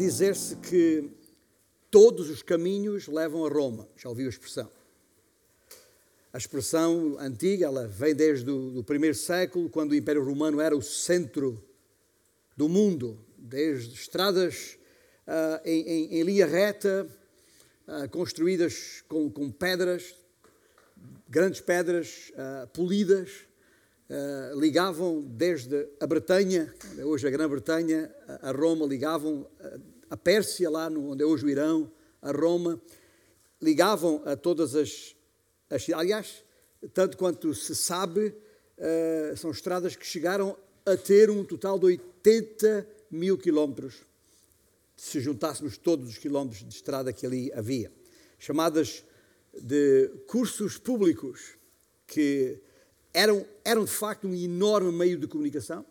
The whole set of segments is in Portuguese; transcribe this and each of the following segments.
dizer-se que todos os caminhos levam a Roma. Já ouviu a expressão? A expressão antiga, ela vem desde o primeiro século, quando o Império Romano era o centro do mundo, desde estradas uh, em, em, em, linha reta, uh, construídas com, com, pedras, grandes pedras uh, polidas, ligavam desde a Bretanha, hoje a Grã-Bretanha, a Roma, ligavam a Pérsia, lá no, onde é hoje o Irão, a Roma, ligavam a todas as, as aliás, tanto quanto se sabe, uh, são estradas que chegaram a ter um total de 80 mil quilómetros, se juntássemos todos os quilómetros de estrada que ali havia, chamadas de cursos públicos, que eram, eram de facto um enorme meio de comunicação,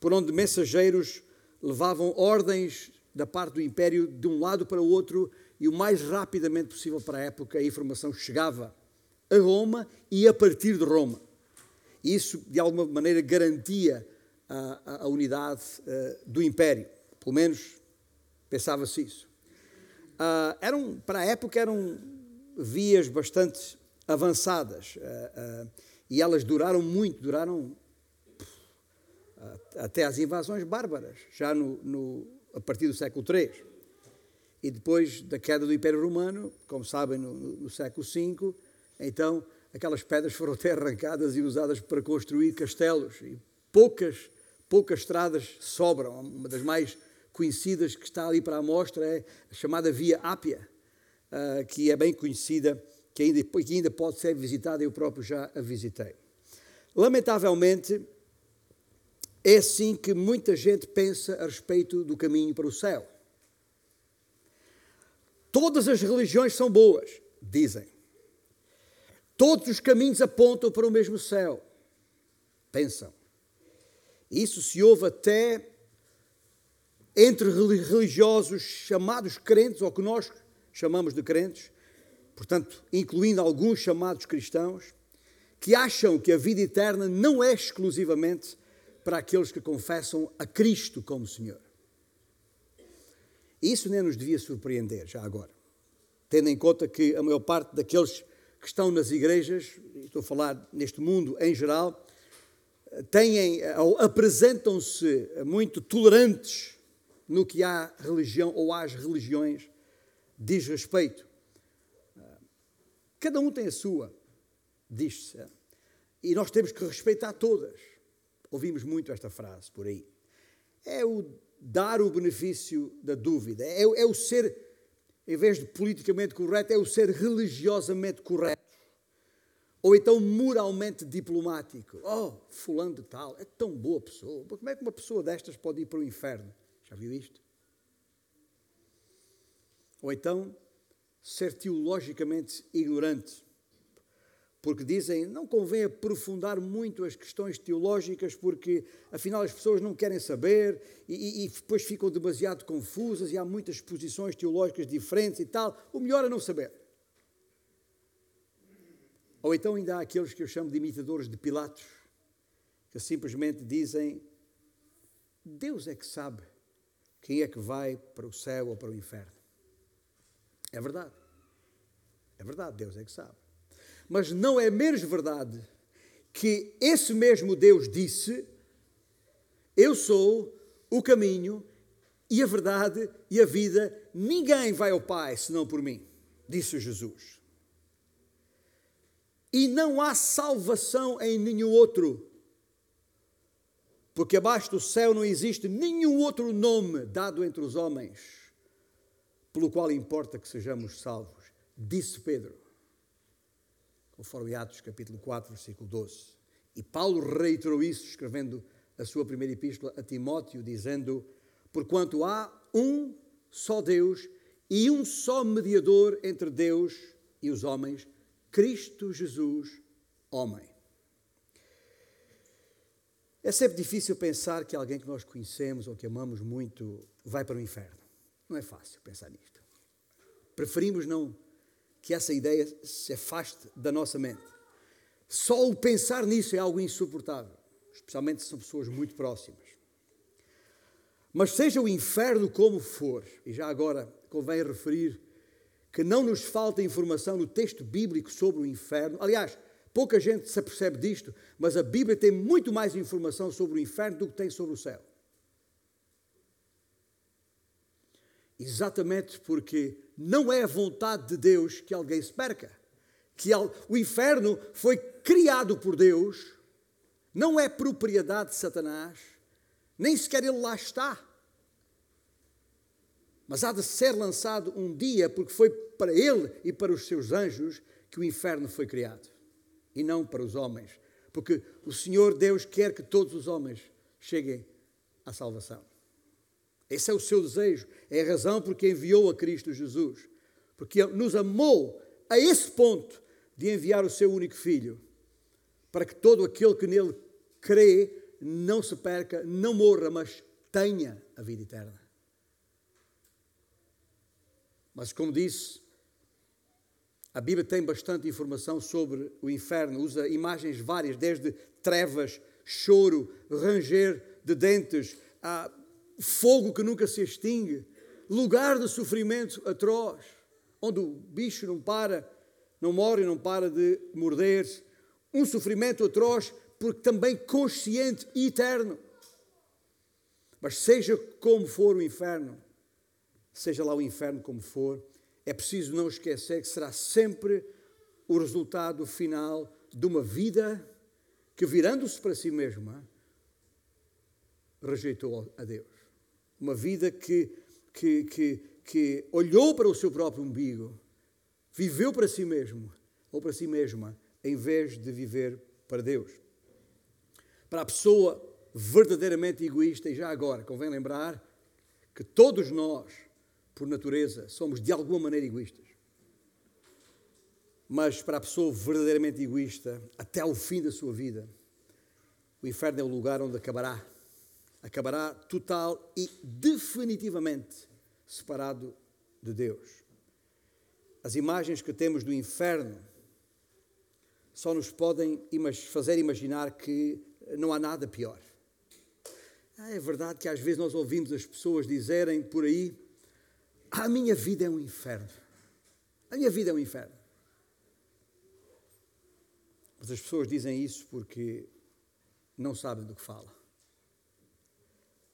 por onde mensageiros levavam ordens da parte do império de um lado para o outro e o mais rapidamente possível para a época a informação chegava a Roma e a partir de Roma. Isso, de alguma maneira, garantia a, a unidade uh, do império. Pelo menos pensava-se isso. Uh, eram, para a época eram vias bastante avançadas uh, e elas duraram muito, duraram até as invasões bárbaras, já no, no a partir do século III. E depois da queda do Império Romano, como sabem, no, no século V, então aquelas pedras foram até arrancadas e usadas para construir castelos. E poucas, poucas estradas sobram. Uma das mais conhecidas que está ali para a mostra é a chamada Via Ápia, uh, que é bem conhecida, que ainda, que ainda pode ser visitada, eu próprio já a visitei. Lamentavelmente, é assim que muita gente pensa a respeito do caminho para o céu. Todas as religiões são boas, dizem. Todos os caminhos apontam para o mesmo céu. Pensam. Isso se ouve até entre religiosos chamados crentes, ou que nós chamamos de crentes, portanto, incluindo alguns chamados cristãos, que acham que a vida eterna não é exclusivamente para aqueles que confessam a Cristo como Senhor. Isso nem nos devia surpreender, já agora. Tendo em conta que a maior parte daqueles que estão nas igrejas, estou a falar neste mundo em geral, têm, apresentam-se muito tolerantes no que há religião ou às religiões diz respeito. Cada um tem a sua, diz-se. E nós temos que respeitar todas. Ouvimos muito esta frase por aí. É o dar o benefício da dúvida, é, é o ser, em vez de politicamente correto, é o ser religiosamente correto. Ou então moralmente diplomático. Oh, fulano de tal, é tão boa pessoa. Como é que uma pessoa destas pode ir para o inferno? Já viu isto? Ou então, ser teologicamente ignorante porque dizem não convém aprofundar muito as questões teológicas, porque afinal as pessoas não querem saber e, e, depois ficam demasiado confusas e há muitas posições teológicas diferentes e tal. O melhor é não saber. Ou então ainda há aqueles que eu chamo de imitadores de Pilatos, que simplesmente dizem: Deus é que sabe quem é que vai para o céu ou para o inferno. É verdade. É verdade, Deus é que sabe. Mas não é menos verdade que esse mesmo Deus disse: Eu sou o caminho e a verdade e a vida, ninguém vai ao Pai senão por mim, disse Jesus. E não há salvação em nenhum outro, porque abaixo do céu não existe nenhum outro nome dado entre os homens, pelo qual importa que sejamos salvos, disse Pedro conforme Atos capítulo 4, versículo 12. E Paulo reiterou isso, escrevendo a sua primeira epístola a Timóteo, dizendo: Porquanto há um só Deus e um só mediador entre Deus e os homens, Cristo Jesus, homem. É sempre difícil pensar que alguém que nós conhecemos ou que amamos muito vai para o inferno. Não é fácil pensar nisto. Preferimos não que essa ideia se afaste da nossa mente. Só o pensar nisso é algo insuportável, especialmente se são pessoas muito próximas. Mas seja o inferno como for, e já agora convém referir que não nos falta informação no texto bíblico sobre o inferno. Aliás, pouca gente se apercebe disto, mas a Bíblia tem muito mais informação sobre o inferno do que tem sobre o céu. Exatamente porque não é a vontade de Deus que alguém se perca. Que o inferno foi criado por Deus, não é propriedade de Satanás, nem sequer ele lá está. Mas há de ser lançado um dia, porque foi para ele e para os seus anjos que o inferno foi criado, e não para os homens. Porque o Senhor Deus quer que todos os homens cheguem à salvação. Esse é o seu desejo, é a razão por que enviou a Cristo Jesus, porque nos amou a esse ponto de enviar o seu único filho, para que todo aquele que nele crê não se perca, não morra, mas tenha a vida eterna. Mas, como disse, a Bíblia tem bastante informação sobre o inferno, usa imagens várias, desde trevas, choro, ranger de dentes, a fogo que nunca se extingue, lugar de sofrimento atroz, onde o bicho não para, não morre, não para de morder, um sofrimento atroz, porque também consciente e eterno. Mas seja como for o inferno, seja lá o inferno como for, é preciso não esquecer que será sempre o resultado final de uma vida que, virando-se para si mesma, rejeitou a Deus uma vida que, que, que, que olhou para o seu próprio umbigo, viveu para si mesmo ou para si mesma, em vez de viver para Deus. Para a pessoa verdadeiramente egoísta, e já agora convém lembrar que todos nós, por natureza, somos de alguma maneira egoístas. Mas para a pessoa verdadeiramente egoísta, até ao fim da sua vida, o inferno é o lugar onde acabará acabará total e definitivamente separado de Deus. As imagens que temos do inferno só nos podem fazer imaginar que não há nada pior. Ah, é verdade que às vezes nós ouvimos as pessoas dizerem por aí: A minha vida é um inferno. A minha vida é um inferno. Mas as pessoas dizem isso porque não sabem do que falam.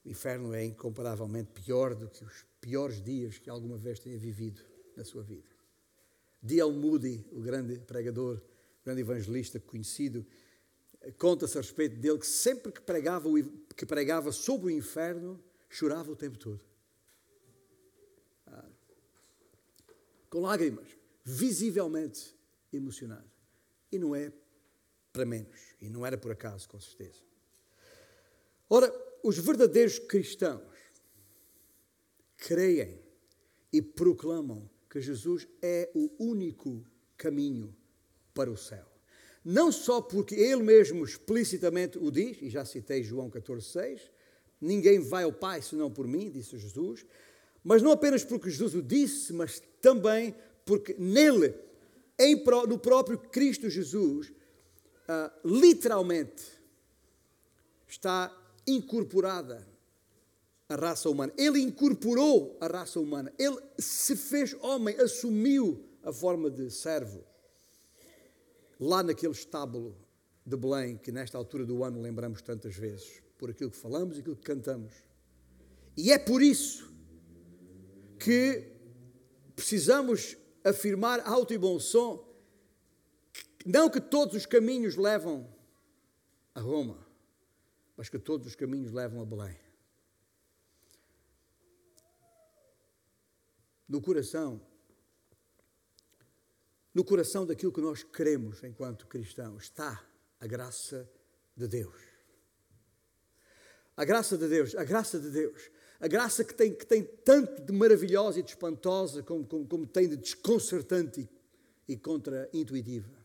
O inferno é incomparavelmente pior do que os piores dias que alguma vez tenha vivido na sua vida. D.L. Moody, o grande pregador, o grande evangelista conhecido, conta-se a respeito dele que sempre que pregava, que pregava sobre o inferno, chorava o tempo todo. Ah, com lágrimas, visivelmente emocionado. E não é para menos, e não era por acaso, com certeza. Ora, os verdadeiros cristãos creem e proclamam que Jesus é o único caminho para o céu. Não só porque ele mesmo explicitamente o diz, e já citei João 14,6, ninguém vai ao Pai senão por mim, disse Jesus, mas não apenas porque Jesus o disse, mas também porque nele, em, no próprio Cristo Jesus, uh, literalmente está incorporada a raça humana. Ele incorporou a raça humana. Ele se fez homem, assumiu a forma de servo. Lá naquele estábulo de Belém, que nesta altura do ano lembramos tantas vezes, por aquilo que falamos e aquilo que cantamos. E é por isso que precisamos afirmar alto e bom som, não que todos os caminhos levam a Roma, mas que todos os caminhos levam a Belém. No coração, no coração daquilo que nós queremos enquanto cristãos, está a graça de Deus. A graça de Deus, a graça de Deus, a graça que tem, que tem tanto de maravilhosa e de espantosa, como, como, como tem de desconcertante e, e contra-intuitiva.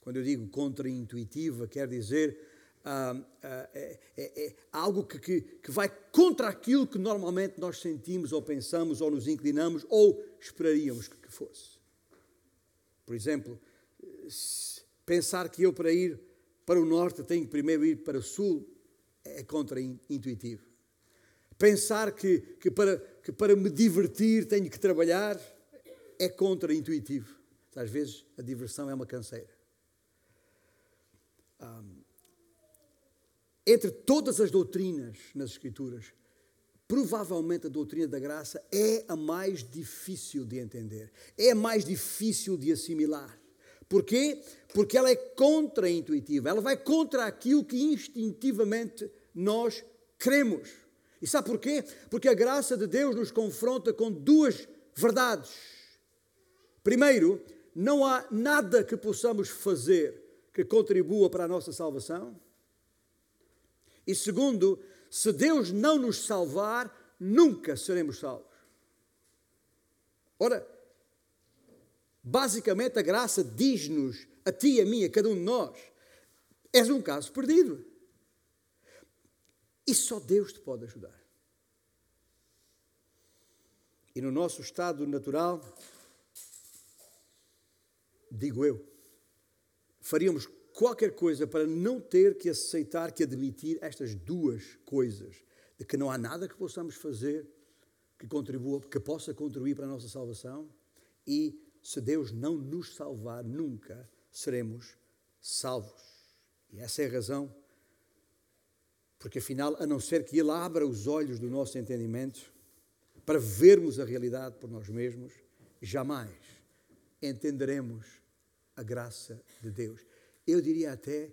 Quando eu digo contra-intuitiva, quer dizer ah, é, é, é, algo que, que, que vai contra aquilo que normalmente nós sentimos ou pensamos ou nos inclinamos ou esperaríamos que fosse. Por exemplo, pensar que eu para ir para o norte tenho que primeiro ir para o sul é contra-intuitivo. Pensar que, que, para, que para me divertir tenho que trabalhar é contra-intuitivo. Às vezes a diversão é uma canseira. Um, entre todas as doutrinas nas Escrituras, provavelmente a doutrina da graça é a mais difícil de entender, é a mais difícil de assimilar. Porquê? Porque ela é contra-intuitiva, ela vai contra aquilo que instintivamente nós cremos. E sabe porquê? Porque a graça de Deus nos confronta com duas verdades. Primeiro, não há nada que possamos fazer que contribua para a nossa salvação. E segundo, se Deus não nos salvar, nunca seremos salvos. Ora, basicamente a graça diz-nos, a ti e a mim, a cada um de nós, és um caso perdido. E só Deus te pode ajudar. E no nosso estado natural, digo eu, faríamos qualquer coisa para não ter que aceitar, que admitir estas duas coisas, de que não há nada que possamos fazer que contribua, que possa contribuir para a nossa salvação e se Deus não nos salvar, nunca seremos salvos. E essa é a razão, porque afinal, a não ser que Ele abra os olhos do nosso entendimento para vermos a realidade por nós mesmos, jamais entenderemos a graça de Deus. Eu diria até,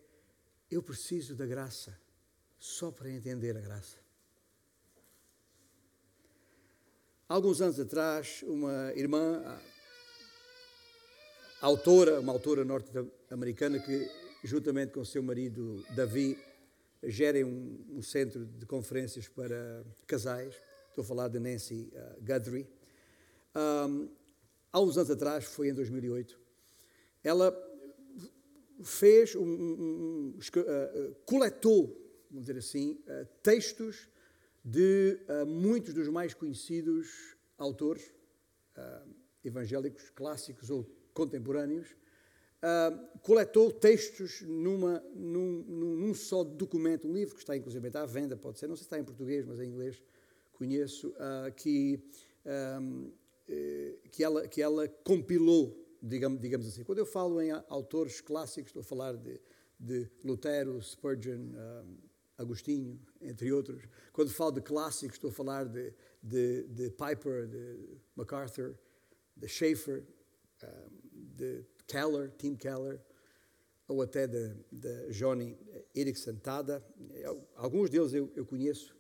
eu preciso da graça só para entender a graça. Alguns anos atrás, uma irmã, autora, uma autora norte-americana que, juntamente com seu marido Davi, gerem um, um, centro de conferências para casais. Estou a falar de Nancy uh, Guthrie. Um, há uns anos atrás, foi em 2008, ela fez, um, um, uh, coletou, vamos dizer assim, uh, textos de uh, muitos dos mais conhecidos autores evangélicos clássicos ou contemporâneos, coletou textos numa, num, num, só documento, um livro que está inclusive à venda, pode ser, não sei se está em português, mas em inglês conheço, que, um, que, ela, que ela compilou digamos, digamos assim. Quando eu falo em autores clássicos, estou a falar de, de Lutero, Spurgeon, um, Agostinho, entre outros. Quando falo de clássicos, estou a falar de, de, de Piper, de MacArthur, de Schaeffer, um, de Keller, Tim Keller, ou até de, de Johnny Erickson Tada. Alguns deles eu, eu conheço.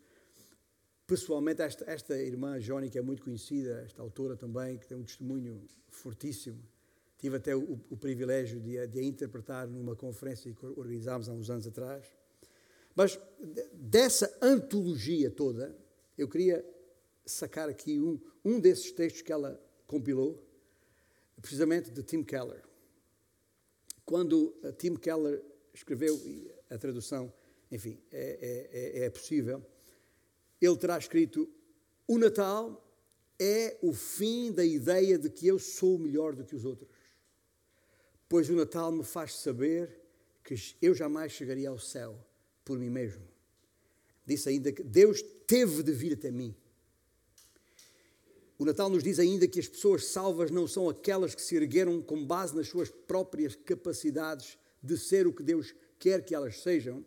Pessoalmente, esta, esta irmã Johnny, que é muito conhecida, esta autora também, que tem um testemunho fortíssimo, Tive até o, o privilégio de, de a interpretar numa conferência que organizámos há uns anos atrás. Mas dessa antologia toda, eu queria sacar aqui um, um desses textos que ela compilou, precisamente de Tim Keller. Quando Tim Keller escreveu, a tradução, enfim, é, é, é, é possível, ele terá escrito: O Natal é o fim da ideia de que eu sou melhor do que os outros pois o Natal me faz saber que eu jamais chegaria ao céu por mim mesmo. Disse ainda que Deus teve de vir até mim. O Natal nos diz ainda que as pessoas salvas não são aquelas que se ergueram com base nas suas próprias capacidades de ser o que Deus quer que elas sejam.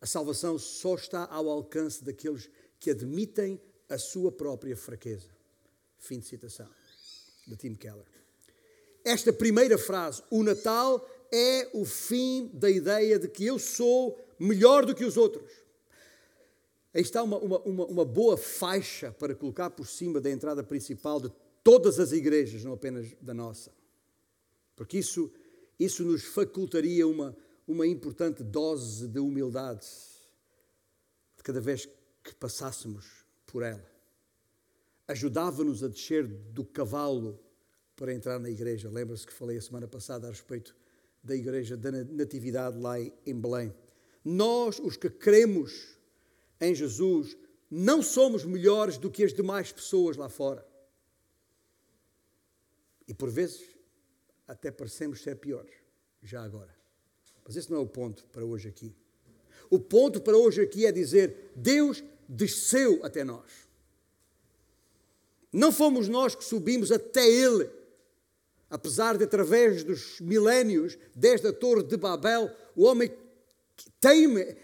A salvação só está ao alcance daqueles que admitem a sua própria fraqueza. Fim de citação, de Tim Keller esta primeira frase, o Natal é o fim da ideia de que eu sou melhor do que os outros. Aí está uma, uma, uma, uma boa faixa para colocar por cima da entrada principal de todas as igrejas, não apenas da nossa. Porque isso, isso nos facultaria uma, uma importante dose de humildade de cada vez que passássemos por ela. Ajudava-nos a descer do cavalo para entrar na igreja. Lembra-se que falei a semana passada a respeito da igreja da Natividade lá em Belém. Nós, os que cremos em Jesus, não somos melhores do que as demais pessoas lá fora. E por vezes até parecemos ser piores, já agora. Mas esse não é o ponto para hoje aqui. O ponto para hoje aqui é dizer: Deus desceu até nós. Não fomos nós que subimos até Ele. Apesar de, através dos milénios, desde a Torre de Babel, o homem teme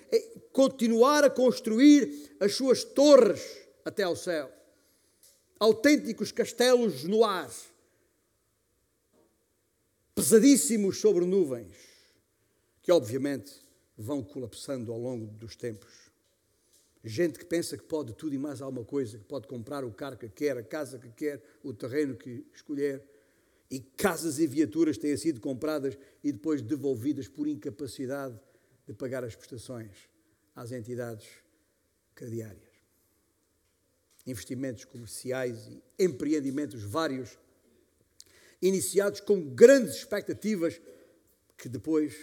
continuar a construir as suas torres até ao céu. Autênticos castelos no ar, pesadíssimos sobre nuvens, que obviamente vão colapsando ao longo dos tempos. Gente que pensa que pode tudo e mais alguma coisa, que pode comprar o carro que quer, a casa que quer, o terreno que escolher. E casas e viaturas têm sido compradas e depois devolvidas por incapacidade de pagar as prestações às entidades crediárias. Investimentos comerciais e empreendimentos vários, iniciados com grandes expectativas, que depois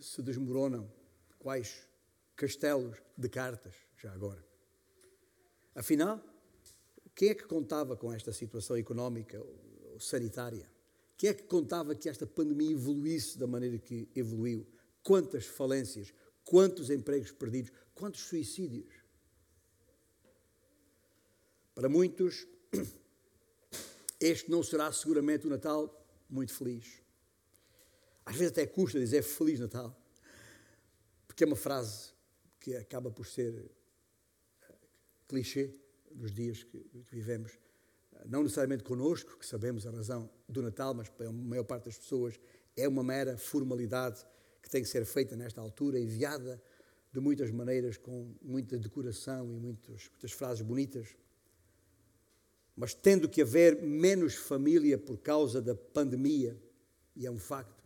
se desmoronam, quais castelos de cartas já agora. Afinal, quem é que contava com esta situação económica ou sanitária? Quem é que contava que esta pandemia evoluísse da maneira que evoluiu? Quantas falências, quantos empregos perdidos, quantos suicídios? Para muitos, este não será seguramente um Natal muito feliz. Às vezes até custa dizer Feliz Natal, porque é uma frase que acaba por ser clichê dos dias que vivemos, não necessariamente connosco, que sabemos a razão do Natal, mas para a maior parte das pessoas é uma mera formalidade que tem que ser feita nesta altura, enviada de muitas maneiras, com muita decoração e muitas frases bonitas. Mas tendo que haver menos família por causa da pandemia, e é um facto,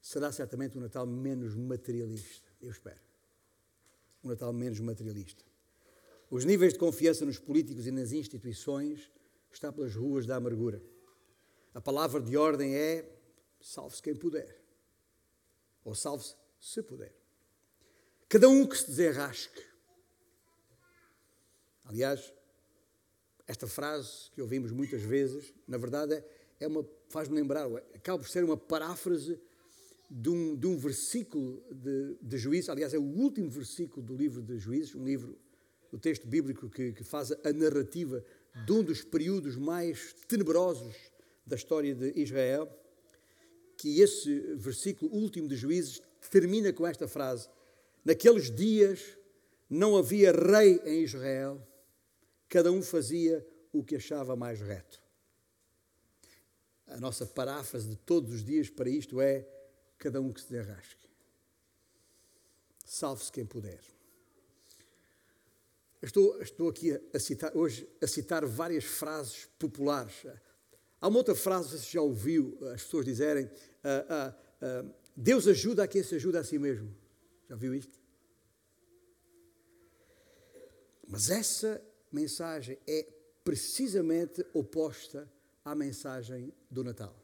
será certamente um Natal menos materialista, eu espero. Um Natal menos materialista. Os níveis de confiança nos políticos e nas instituições está pelas ruas da amargura. A palavra de ordem é salve-se quem puder. Ou salve-se se puder. Cada um que se desenrasque. Aliás, esta frase que ouvimos muitas vezes, na verdade, é uma, faz-me lembrar, acaba por ser uma paráfrase de um, de um versículo de, de Juízes, aliás, é o último versículo do livro de Juízes, um livro o texto bíblico que, que faz a narrativa de um dos períodos mais tenebrosos da história de Israel, que esse versículo último de Juízes termina com esta frase: Naqueles dias não havia rei em Israel, cada um fazia o que achava mais reto. A nossa paráfrase de todos os dias para isto é: cada um que se derrasque. Salve-se quem puder. Estou, estou aqui a citar, hoje a citar várias frases populares. Há uma outra frase, você já ouviu as pessoas dizerem: uh, uh, uh, Deus ajuda a quem se ajuda a si mesmo. Já viu isto? Mas essa mensagem é precisamente oposta à mensagem do Natal.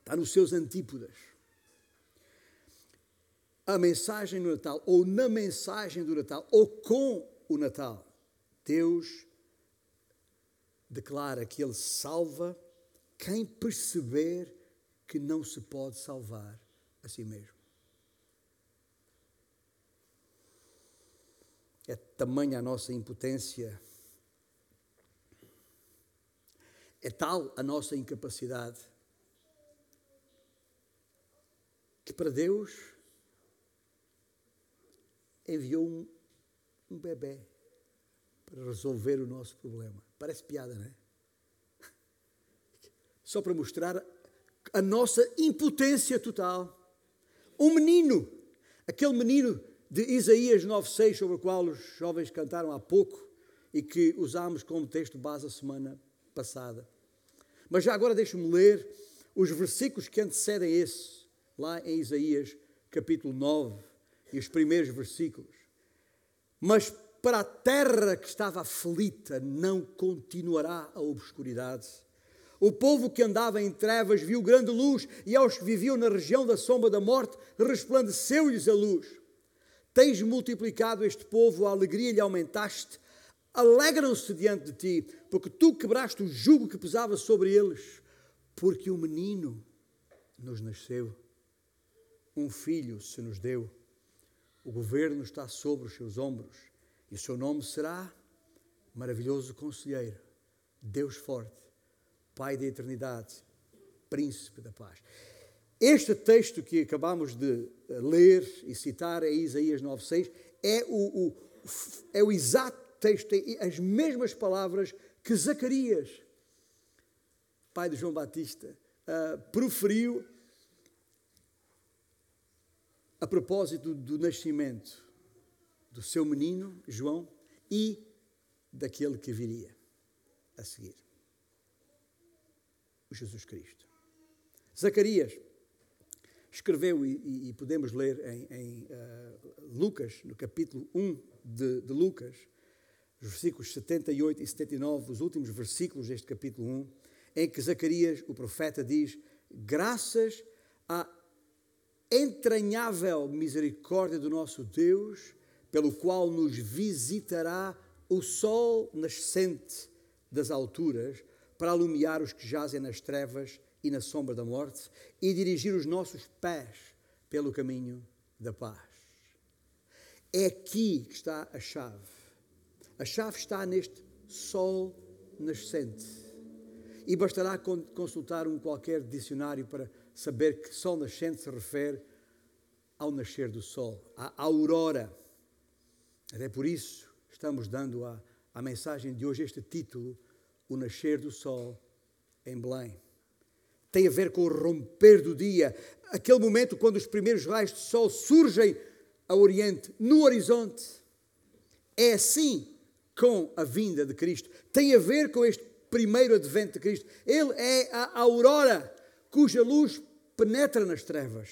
Está nos seus antípodas a mensagem do Natal, ou na mensagem do Natal, ou com o Natal, Deus declara que Ele salva quem perceber que não se pode salvar a si mesmo. É tamanha a nossa impotência, é tal a nossa incapacidade, que para Deus enviou um, um bebê para resolver o nosso problema. Parece piada, não é? Só para mostrar a nossa impotência total. Um menino, aquele menino de Isaías 9,6, sobre o qual os jovens cantaram há pouco e que usámos como texto base a semana passada. Mas já agora deixe-me ler os versículos que antecedem esse, lá em Isaías capítulo 9, e os primeiros versículos. Mas para a terra que estava aflita não continuará a obscuridade. O povo que andava em trevas viu grande luz, e aos que viviam na região da sombra da morte resplandeceu-lhes a luz. Tens multiplicado este povo, a alegria lhe aumentaste, alegram-se diante de ti, porque tu quebraste o jugo que pesava sobre eles, porque um menino nos nasceu, um filho se nos deu o governo está sobre os seus ombros E o seu nome será Maravilhoso Conselheiro, Deus Forte, Pai da Eternidade, Príncipe da Paz. Este texto que acabamos de eh, ler e citar é Isaías 9,6, é o, o, é o exato texto, as mesmas palavras que Zacarias, pai de João Batista, uh, proferiu a propósito do nascimento do seu menino, João, e daquele que viria a seguir, o Jesus Cristo. Zacarias escreveu, e, e podemos ler em, em uh, Lucas, no capítulo 1 de, de Lucas, os versículos 78 e 79, os últimos versículos deste capítulo 1, em que Zacarias, o profeta, diz: Graças à entranhável misericórdia do nosso Deus, pelo qual nos visitará o sol nascente das alturas, para alumiar os que jazem nas trevas e na sombra da morte e dirigir os nossos pés pelo caminho da paz. É aqui que está a chave. A chave está neste sol nascente. E bastará consultar um qualquer dicionário para saber que sol nascente se refere ao nascer do sol, à aurora. Até por isso estamos dando à, à mensagem de hoje este título: O Nascer do Sol em Belém tem a ver com o romper do dia, aquele momento quando os primeiros raios de sol surgem ao Oriente, no horizonte. É assim com a vinda de Cristo. Tem a ver com este primeiro advento de Cristo. Ele é a aurora cuja luz penetra nas trevas.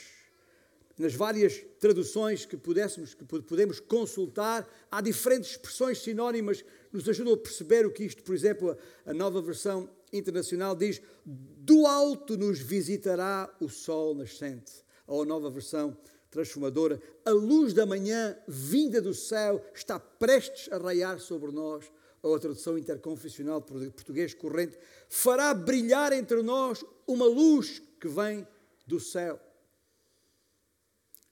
Nas várias traduções que, pudéssemos, que podemos consultar, há diferentes expressões sinónimas que nos ajudam a perceber o que isto, por exemplo, a nova versão internacional diz: Do alto nos visitará o sol nascente. Ou a nova versão transformadora: A luz da manhã vinda do céu está prestes a raiar sobre nós. Ou a tradução interconfessional português corrente: Fará brilhar entre nós uma luz que vem do céu.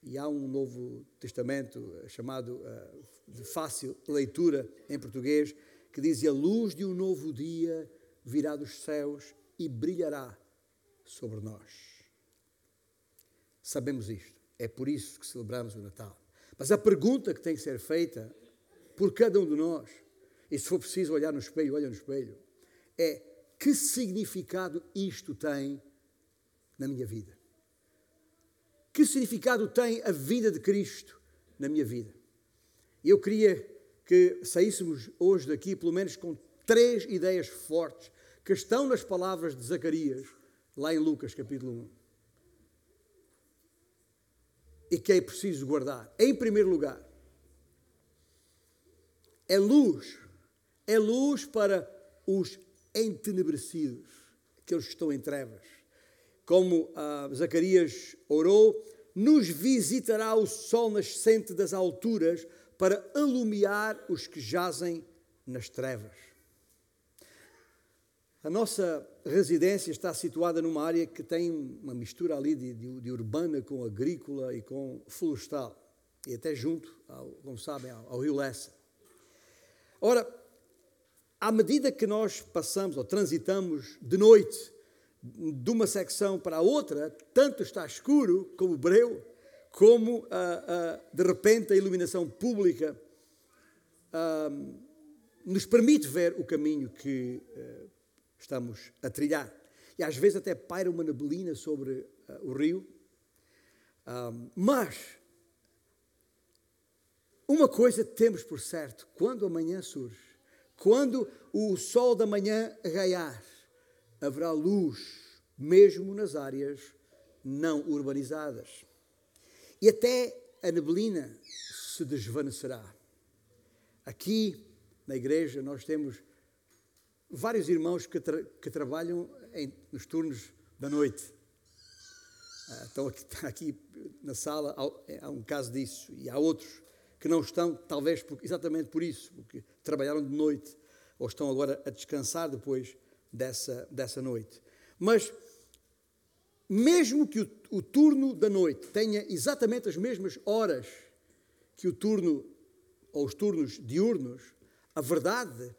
E há um Novo Testamento eh, chamado uh, de fácil leitura em português que diz: A luz de um novo dia virá dos céus e brilhará sobre nós. Sabemos isto. É por isso que celebramos o Natal. Mas a pergunta que tem que ser feita por cada um de nós, e se for preciso olhar no espelho, olha no espelho, é que significado isto tem na minha vida? Que significado tem a vida de Cristo na minha vida? Eu queria que saíssemos hoje daqui, pelo menos com três ideias fortes que estão nas palavras de Zacarias, lá em Lucas capítulo 1. E que é preciso guardar. Em primeiro lugar, é luz, é luz para os entenebrecidos, aqueles que estão em trevas. Como ah, Zacarias orou, nos visitará o sol nascente das alturas para alumiar os que jazem nas trevas. A nossa residência está situada numa área que tem uma mistura ali de, de, de urbana com agrícola e com florestal, e até junto, ao, como sabem, ao, ao rio Lessa. Ora, à medida que nós passamos ou transitamos de noite de uma secção para a outra, tanto está escuro como breu, como ah, ah, de repente a iluminação pública ah, nos permite ver o caminho que ah, estamos a trilhar. E às vezes até paira uma neblina sobre o rio. Mas, uma coisa temos por certo: quando amanhã surge, quando o sol da manhã raiar, haverá luz, mesmo nas áreas não urbanizadas. E até a neblina se desvanecerá. Aqui na igreja nós temos vários irmãos que, tra que trabalham em, nos turnos da noite. Uh, estão aqui, aqui, na sala, há, há, um caso disso, e há outros que não estão, talvez por, exatamente por isso, porque trabalharam de noite, ou estão agora a descansar depois dessa, dessa noite. Mas, mesmo que o, o turno da noite tenha exatamente as mesmas horas que o turno ou os turnos diurnos, a verdade,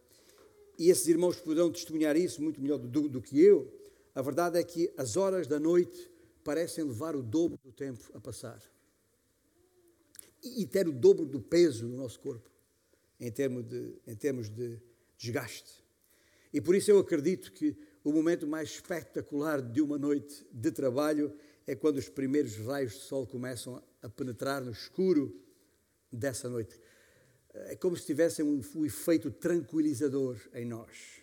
e esses irmãos poderão testemunhar isso muito melhor do, do que eu, a verdade é que as horas da noite parecem levar o dobro do tempo a passar. E, ter o dobro do peso do nosso corpo, em termos de, em termos de desgaste. E por isso eu acredito que o momento mais espetacular de uma noite de trabalho é quando os primeiros raios de sol começam a penetrar no escuro dessa noite. É como se tivessem um, um efeito tranquilizador em nós.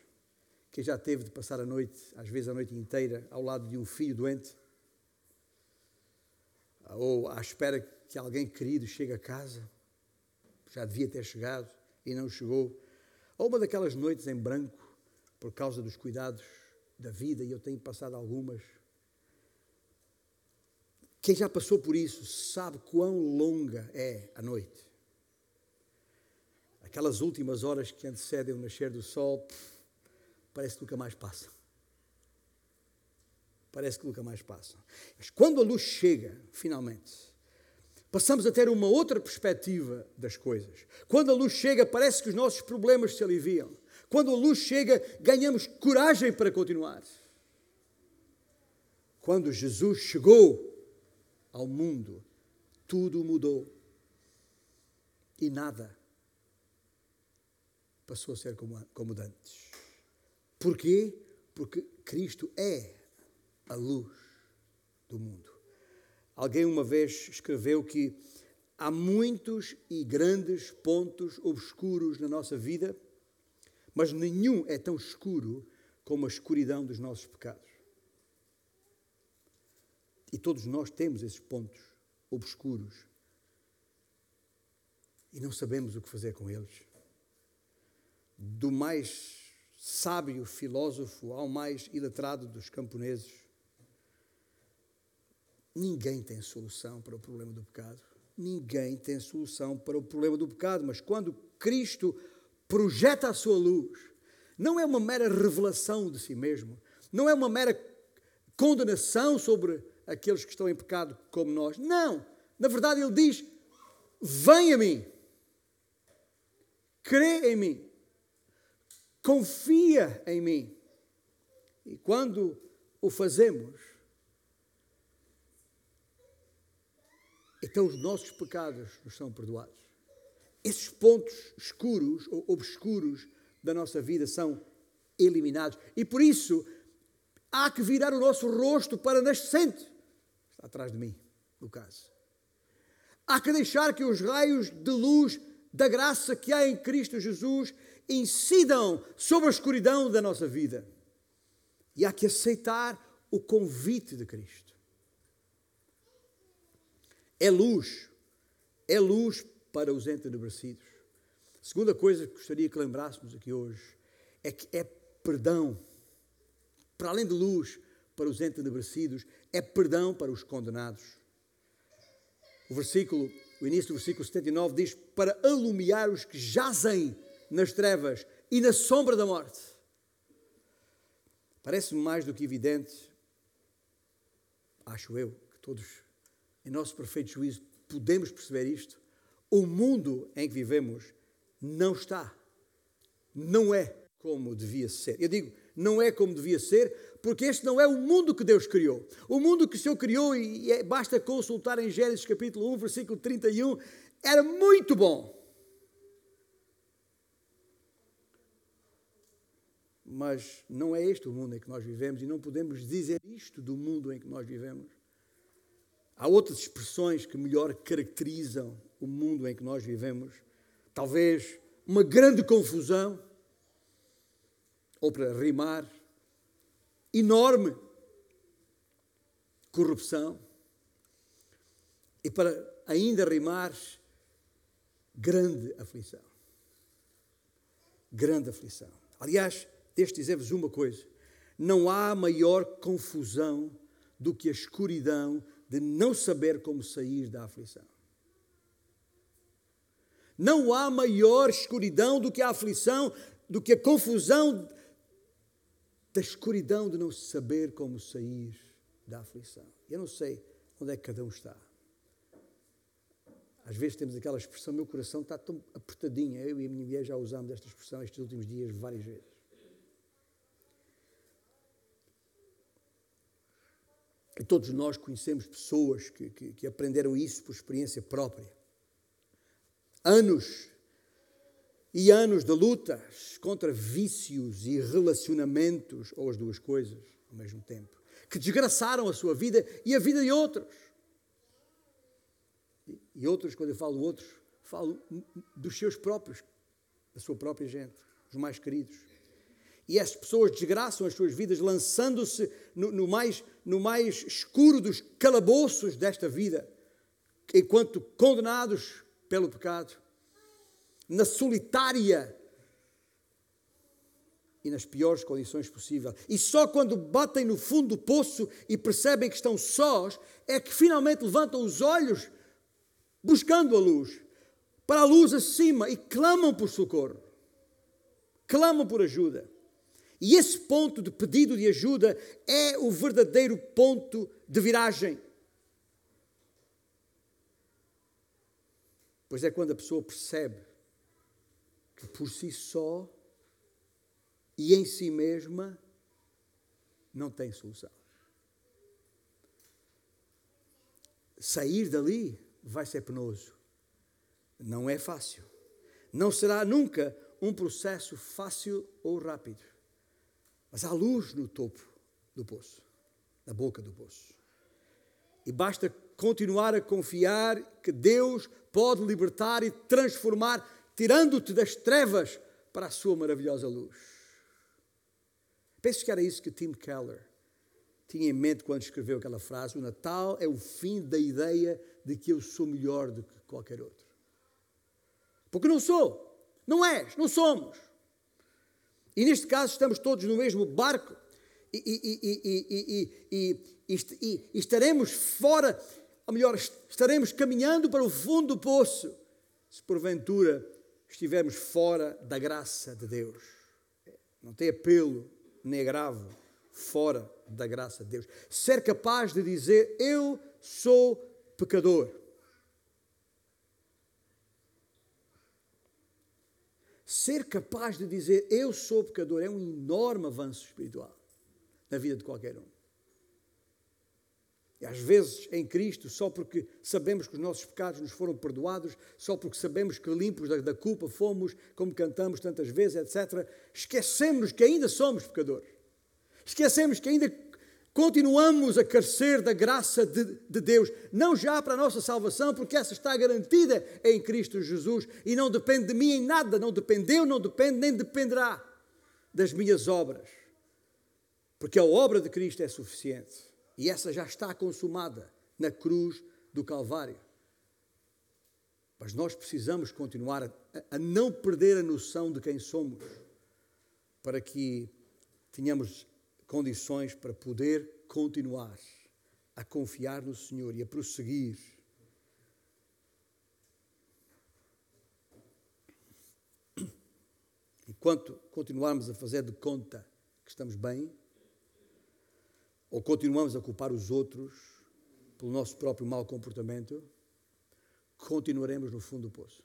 Quem já teve de passar a noite, às vezes a noite inteira, ao lado de um filho doente, ou à espera que alguém querido chegue a casa, já devia ter chegado e não chegou, ou uma daquelas noites em branco, por causa dos cuidados da vida, e eu tenho passado algumas. Quem já passou por isso sabe quão longa é a noite. Aquelas últimas horas que antecedem o nascer do sol, parece que nunca mais passam. Parece que nunca mais passam. Mas quando a luz chega, finalmente, passamos a ter uma outra perspectiva das coisas. Quando a luz chega, parece que os nossos problemas se aliviam. Quando a luz chega, ganhamos coragem para continuar. Quando Jesus chegou ao mundo, tudo mudou. E nada passou a ser como, como antes. Porquê? Porque Cristo é a luz do mundo. Alguém uma vez escreveu que há muitos e grandes pontos obscuros na nossa vida mas nenhum é tão escuro como a escuridão dos nossos pecados. E todos nós temos esses pontos obscuros e não sabemos o que fazer com eles. Do mais sábio filósofo ao mais iletrado dos camponeses, ninguém tem solução para o problema do pecado. Ninguém tem solução para o problema do pecado, mas quando Cristo projeta a sua luz, não é uma mera revelação de si mesmo, não é uma mera condenação sobre aqueles que estão em pecado como nós. Não! Na verdade, ele diz: Vem a mim, crê em mim, confia em mim. E quando o fazemos, então os nossos pecados nos são perdoados esses pontos escuros ou obscuros da nossa vida são eliminados. E por isso há que virar o nosso rosto para nascente. Está atrás de mim, no caso. Há que deixar que os raios de luz da graça que há em Cristo Jesus incidam sobre a escuridão da nossa vida. E há que aceitar o convite de Cristo. É luz, é luz para os entenebrecidos. Segunda coisa que gostaria que lembrássemos aqui hoje é que é perdão, para além de luz para os entenebrecidos, é perdão para os condenados. O versículo, o início do versículo 79 diz: Para alumiar os que jazem nas trevas e na sombra da morte. Parece-me mais do que evidente, acho eu, que todos, em nosso perfeito juízo, podemos perceber isto o mundo em que vivemos não está, não é como devia ser. Eu digo, não é como devia ser, porque este não é o mundo que Deus criou. O mundo que o Senhor criou, e é, basta consultar em Gênesis capítulo 1, versículo 31, era muito bom. Mas não é este o mundo em que nós vivemos e não podemos dizer isto do mundo em que nós vivemos. Há outras expressões que melhor caracterizam o mundo em que nós vivemos. Talvez uma grande confusão, ou para rimar, enorme corrupção, e para ainda rimar, grande aflição. Grande aflição. Aliás, deixe dizer-vos uma coisa: não há maior confusão do que a escuridão de não saber como sair da aflição. Não há maior escuridão do que a aflição, do que a confusão da escuridão de não saber como sair da aflição. Eu não sei onde é que cada um está. Às vezes temos aquela expressão, meu coração está tão apertadinho. Eu e a minha mulher já usamos esta expressão estes últimos dias várias vezes. E todos nós conhecemos pessoas que, que, que aprenderam isso por experiência própria. Anos e anos de lutas contra vícios e relacionamentos, ou as duas coisas ao mesmo tempo, que desgraçaram a sua vida e a vida de outros. E outros, quando eu falo outros, falo dos seus próprios, da sua própria gente, os mais queridos. E essas pessoas desgraçam as suas vidas, lançando-se no, no, mais, no mais escuro dos calabouços desta vida, enquanto condenados pelo pecado, na solitária e nas piores condições possíveis. E só quando batem no fundo do poço e percebem que estão sós, é que finalmente levantam os olhos buscando a luz, para a luz acima e clamam por socorro, clamam por ajuda. E esse ponto de pedido de ajuda é o verdadeiro ponto de viragem. Pois é quando a pessoa percebe que por si só e em si mesma não tem solução. Sair dali vai ser penoso. Não é fácil. Não será nunca um processo fácil ou rápido. Mas há luz no topo do poço, na boca do poço. E basta continuar a confiar que Deus pode libertar e transformar, tirando-te das trevas para a sua maravilhosa luz. Penso que era isso que Tim Keller tinha em mente quando escreveu aquela frase: o Natal é o fim da ideia de que eu sou melhor do que qualquer outro. Porque não sou, não és, não somos. E neste caso estamos todos no mesmo barco e, e, e, e estaremos fora, ou melhor, estaremos caminhando para o fundo do poço, se porventura estivermos fora da graça de Deus. Não tem apelo nem agravo fora da graça de Deus. Ser capaz de dizer: Eu sou pecador. Ser capaz de dizer eu sou pecador é um enorme avanço espiritual na vida de qualquer um. E às vezes em Cristo, só porque sabemos que os nossos pecados nos foram perdoados, só porque sabemos que limpos da, da culpa fomos, como cantamos tantas vezes, etc., esquecemos que ainda somos pecadores. Esquecemos que ainda continuamos a carecer da graça de, de, Deus, não já para a nossa salvação, porque essa está garantida em Cristo Jesus e não depende de mim em nada, não dependeu, não depende, nem dependerá das minhas obras, porque a obra de Cristo é suficiente e essa já está consumada na cruz do Calvário. Mas nós precisamos continuar a, a não perder a noção de quem somos, para que tenhamos condições para poder continuar a confiar no Senhor e a prosseguir. Enquanto continuarmos a fazer de conta que estamos bem, ou continuamos a culpar os outros pelo nosso próprio mau comportamento, continuaremos no fundo do poço.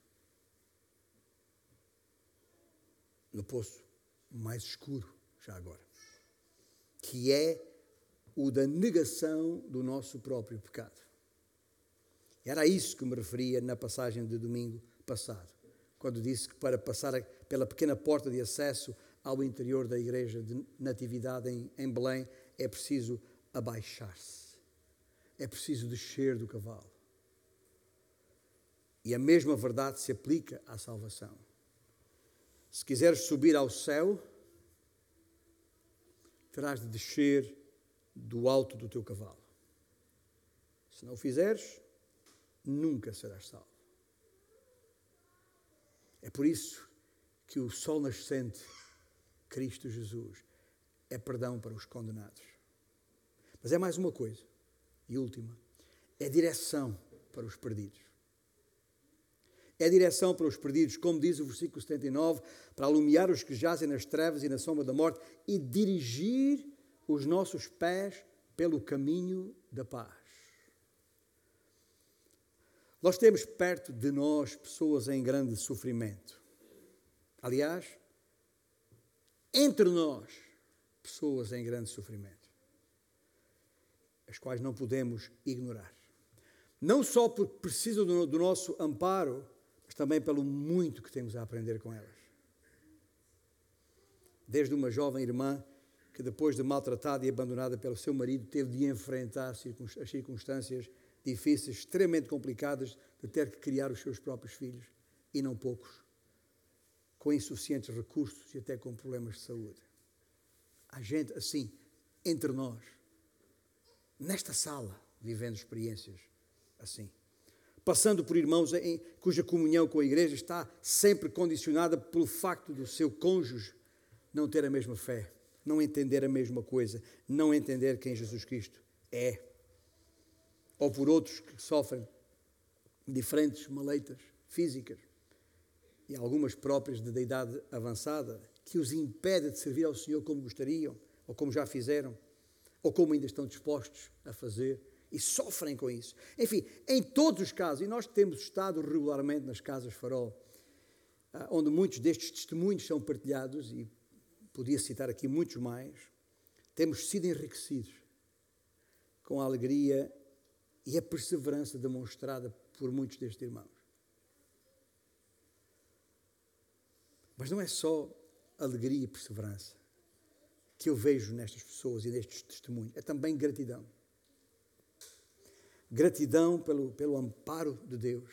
No poço mais escuro, já agora que é o da negação do nosso próprio pecado. Era isso que me referia na passagem de domingo passado, quando disse que para passar pela pequena porta de acesso ao interior da igreja de Natividade em Belém é preciso abaixar-se, é preciso descer do cavalo. E a mesma verdade se aplica à salvação. Se quiseres subir ao céu, terás de descer do alto do teu cavalo. Se não o fizeres, nunca serás salvo. É por isso que o sol nascente, Cristo Jesus, é perdão para os condenados. Mas é mais uma coisa, e última: é direção para os perdidos. É direção para os perdidos, como diz o versículo 79, para alumiar os que jazem nas trevas e na sombra da morte e dirigir os nossos pés pelo caminho da paz. Nós temos perto de nós pessoas em grande sofrimento. Aliás, entre nós, pessoas em grande sofrimento, as quais não podemos ignorar. Não só porque precisam do, do nosso amparo, mas também pelo muito que temos a aprender com elas. Desde uma jovem irmã que, depois de maltratada e abandonada pelo seu marido, teve de enfrentar as circunstâncias difíceis, extremamente complicadas, de ter que criar os seus próprios filhos, e não poucos, com insuficientes recursos e até com problemas de saúde. Há gente assim, entre nós, nesta sala, vivendo experiências assim. Passando por irmãos em, cuja comunhão com a igreja está sempre condicionada pelo facto do seu cônjuge não ter a mesma fé, não entender a mesma coisa, não entender quem Jesus Cristo é ou por outros que sofrem diferentes maleitas físicas e algumas próprias de idade avançada, que os impede de servir ao Senhor como gostariam, ou como já fizeram, ou como ainda estão dispostos a fazer, e sofrem com isso. Enfim, em todos os casos, e nós temos estado regularmente nas casas farol, ah, onde muitos destes testemunhos são partilhados, e podia citar aqui muitos mais, temos sido enriquecidos com a alegria e a perseverança demonstrada por muitos destes irmãos. Mas não é só alegria e perseverança que eu vejo nestas pessoas e nestes testemunhos, é também gratidão. Gratidão pelo, pelo amparo de Deus,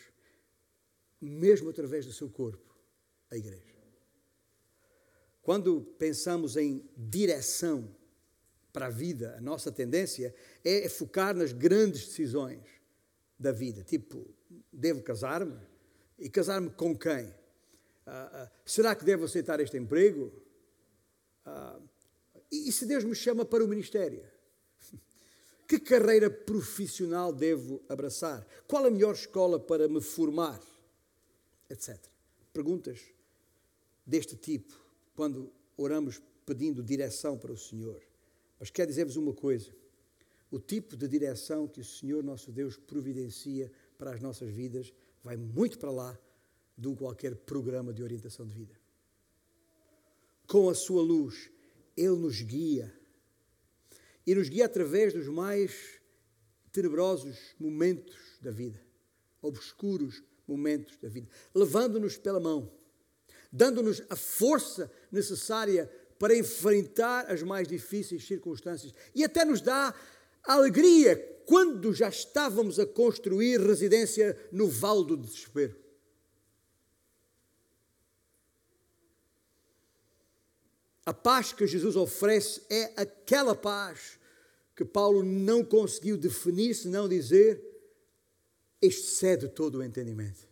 mesmo através do seu corpo, a Igreja. Quando pensamos em direção, para a vida, a nossa tendência é focar nas grandes decisões da vida. Tipo, devo casar-me? E casar-me com quem? Ah, ah, será que devo aceitar este emprego? Ah, e, se Deus me chama para o ministério? Que carreira profissional devo abraçar? Qual a melhor escola para me formar? Etc. Perguntas deste tipo, quando oramos pedindo direção para o Senhor. Mas quer dizer-vos uma coisa: o tipo de direção que o Senhor nosso Deus providencia para as nossas vidas vai muito para lá de qualquer programa de orientação de vida. Com a sua luz, Ele nos guia. E nos guia através dos mais tenebrosos momentos da vida, obscuros momentos da vida, levando-nos pela mão, dando-nos a força necessária para enfrentar as mais difíceis circunstâncias e até nos dá alegria quando já estávamos a construir residência no Vale do Desespero. A paz que Jesus oferece é aquela paz que Paulo não conseguiu definir, senão dizer, excede todo o entendimento.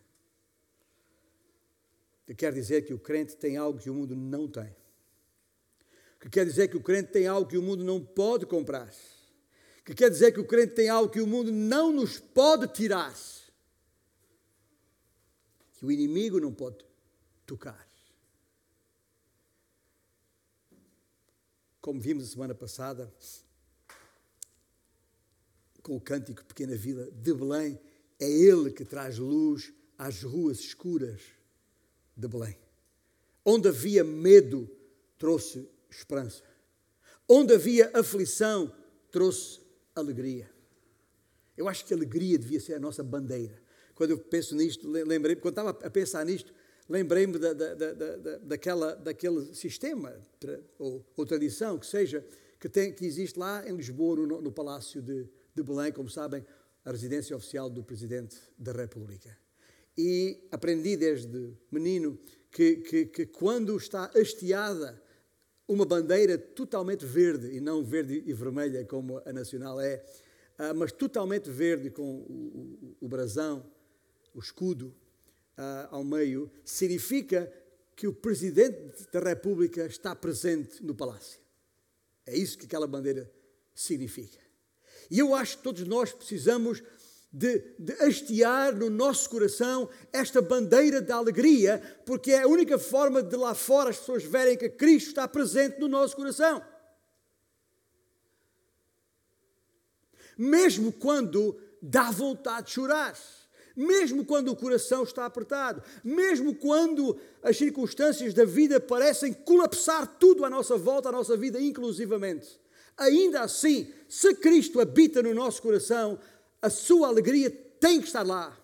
Que quer dizer que o crente tem algo que o mundo não tem que quer dizer que o crente tem algo que o mundo não pode comprar, que quer dizer que o crente tem algo que o mundo não nos pode tirar, que o inimigo não pode tocar. Como vimos a semana passada, com o cântico Pequena Vila de Belém, é Ele que traz luz às ruas escuras de Belém. Onde havia medo, trouxe esperança. Onde havia aflição, trouxe alegria. Eu acho que alegria devia ser a nossa bandeira. Quando eu penso nisto, lembrei, quando estava a pensar nisto, lembrei-me da, da, da, daquela, daquele sistema ou, ou, tradição que seja que, tem, que existe lá em Lisboa, no, no Palácio de, de Belém, como sabem, a residência oficial do Presidente da República. E aprendi desde menino que, que, que quando está hasteada uma bandeira totalmente verde, e não verde e vermelha como a nacional é, ah, mas totalmente verde com o, o, o brasão, o escudo uh, ao meio, significa que o Presidente da República está presente no palácio. É isso que aquela bandeira significa. E eu acho que todos nós precisamos de, de hastear no nosso coração esta bandeira da alegria, porque é a única forma de lá fora as pessoas verem que Cristo está presente no nosso coração. Mesmo quando dá vontade de chorar, mesmo quando o coração está apertado, mesmo quando as circunstâncias da vida parecem colapsar tudo à nossa volta, à nossa vida, inclusivamente. Ainda assim, se Cristo habita no nosso coração, a sua alegria tem que estar lá.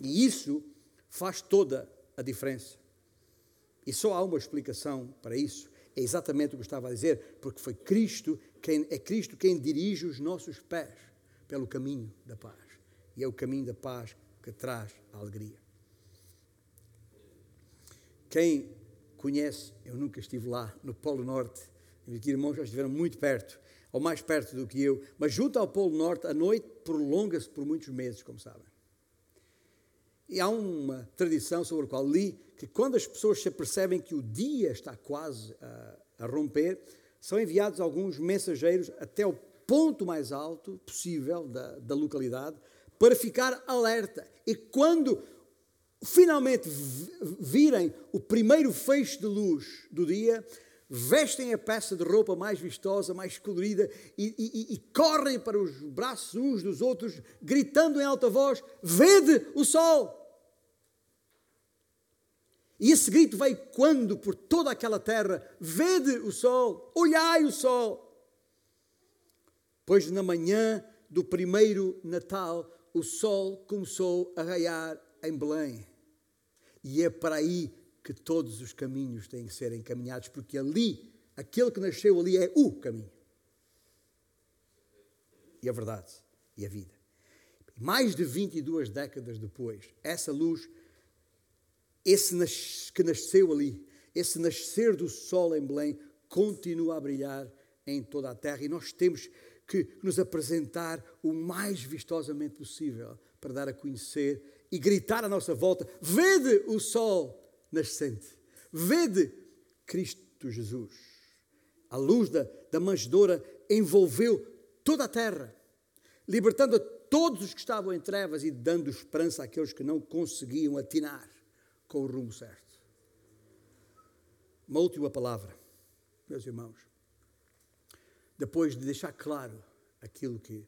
E isso faz toda a diferença. E só há uma explicação para isso. É exatamente o que eu estava a dizer, porque foi Cristo quem é Cristo quem dirige os nossos pés pelo caminho da paz. E é o caminho da paz que traz a alegria. Quem conhece, eu nunca estive lá, no Polo Norte, meus irmãos já estiveram muito perto, ou mais perto do que eu, mas junto ao Polo Norte, a noite prolonga-se por muitos meses, como sabem. E há uma tradição sobre a qual li que quando as pessoas se apercebem que o dia está quase a, a romper, são enviados alguns mensageiros até o ponto mais alto possível da, da localidade para ficar alerta. E quando finalmente virem o primeiro feixe de luz do dia, vestem a peça de roupa mais vistosa, mais colorida e, e, e, correm para os braços uns dos outros, gritando em alta voz: Vede o sol! E esse grito veio quando por toda aquela terra, vede o sol, olhai o sol. Pois na manhã do primeiro Natal, o sol começou a raiar em Belém. E é para aí que todos os caminhos têm que ser encaminhados, porque ali, aquele que nasceu ali é o caminho. E a verdade e a vida. Mais de 22 décadas depois, essa luz esse que nasceu ali, esse nascer do sol em Belém, continua a brilhar em toda a terra e nós temos que nos apresentar o mais vistosamente possível para dar a conhecer e gritar à nossa volta: Vede o sol nascente, vede Cristo Jesus. A luz da, da manjedoura envolveu toda a terra, libertando a todos os que estavam em trevas e dando esperança àqueles que não conseguiam atinar com o rumo certo. Uma última palavra, meus irmãos. Depois de deixar claro aquilo que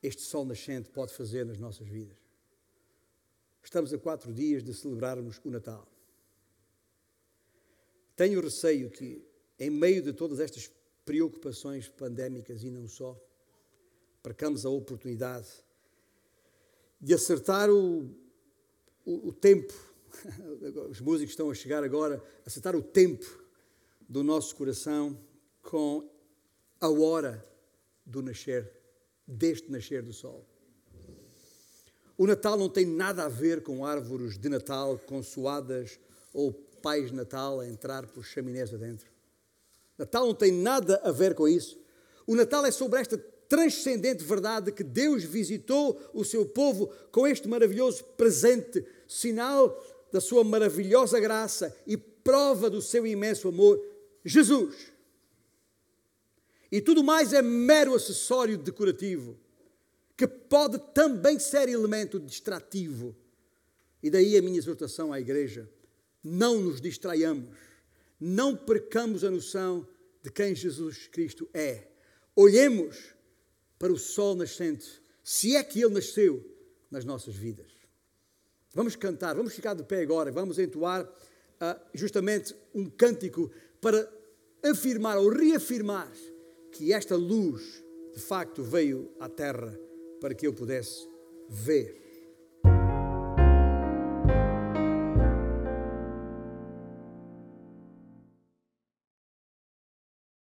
este sol nascente pode fazer nas nossas vidas. Estamos a quatro dias de celebrarmos o Natal. Tenho receio que, em meio de todas estas preocupações pandémicas e não só, percamos a oportunidade de acertar o, o, o tempo os músicos estão a chegar agora, acertar o tempo do nosso coração com a hora do nascer, deste nascer do sol. O Natal não tem nada a ver com árvores de Natal consoadas ou pais Natal a entrar por chaminés adentro. Natal não tem nada a ver com isso. O Natal é sobre esta transcendente verdade que Deus visitou o seu povo com este maravilhoso presente, sinal da sua maravilhosa graça e prova do seu imenso amor, Jesus. E tudo mais é mero acessório decorativo, que pode também ser elemento distrativo. E daí a minha exortação à igreja: não nos distraiamos, não percamos a noção de quem Jesus Cristo é. Olhemos para o sol nascente, se é que ele nasceu nas nossas vidas. Vamos cantar, vamos ficar de pé agora, vamos entoar uh, justamente um cântico para afirmar ou reafirmar que esta luz de facto veio à terra para que eu pudesse ver.